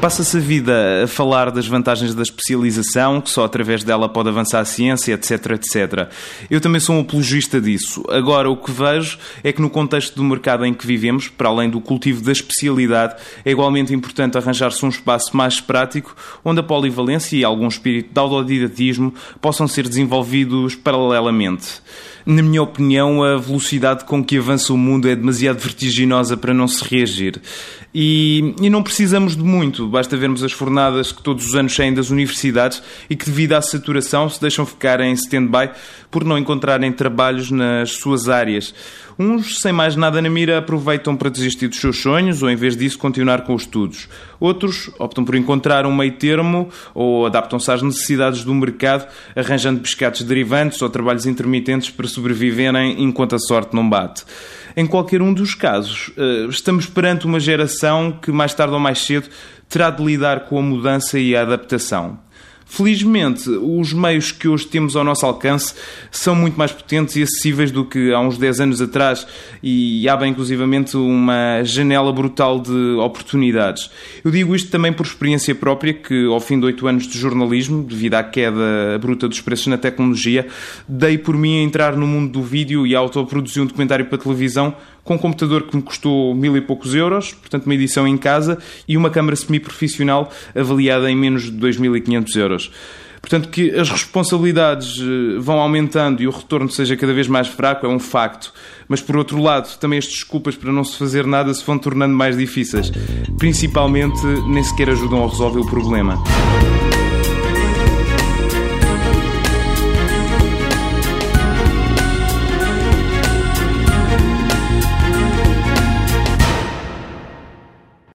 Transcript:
Passa-se a vida a falar das vantagens da especialização, que só através dela pode avançar a ciência, etc, etc. Eu também sou um apologista disso. Agora, o que vejo é que no contexto do mercado em que vivemos, para além do cultivo da especialidade, é igualmente importante arranjar-se um espaço mais prático, onde a polivalência e algum espírito de autodidatismo possam ser desenvolvidos paralelamente. Na minha opinião, a velocidade com que avança o mundo é demasiado vertiginosa para não se reagir. E, e, não precisamos de muito, basta vermos as fornadas que todos os anos saem das universidades e que, devido à saturação, se deixam ficar em stand-by por não encontrarem trabalhos nas suas áreas. Uns, sem mais nada na mira, aproveitam para desistir dos seus sonhos ou, em vez disso, continuar com os estudos. Outros optam por encontrar um meio termo ou adaptam-se às necessidades do mercado, arranjando pescados derivantes ou trabalhos intermitentes para sobreviverem enquanto a sorte não bate. Em qualquer um dos casos, eh, estamos perante uma geração que, mais tarde ou mais cedo, terá de lidar com a mudança e a adaptação. Felizmente, os meios que hoje temos ao nosso alcance são muito mais potentes e acessíveis do que há uns 10 anos atrás e abrem inclusivamente uma janela brutal de oportunidades. Eu digo isto também por experiência própria, que ao fim de 8 anos de jornalismo, devido à queda bruta dos preços na tecnologia, dei por mim a entrar no mundo do vídeo e autoproduzir um documentário para televisão com um computador que me custou mil e poucos euros, portanto uma edição em casa, e uma câmara semi-profissional avaliada em menos de 2.500 euros. Portanto, que as responsabilidades eh, vão aumentando e o retorno seja cada vez mais fraco é um facto. Mas, por outro lado, também as desculpas para não se fazer nada se vão tornando mais difíceis. Principalmente, nem sequer ajudam a resolver o problema.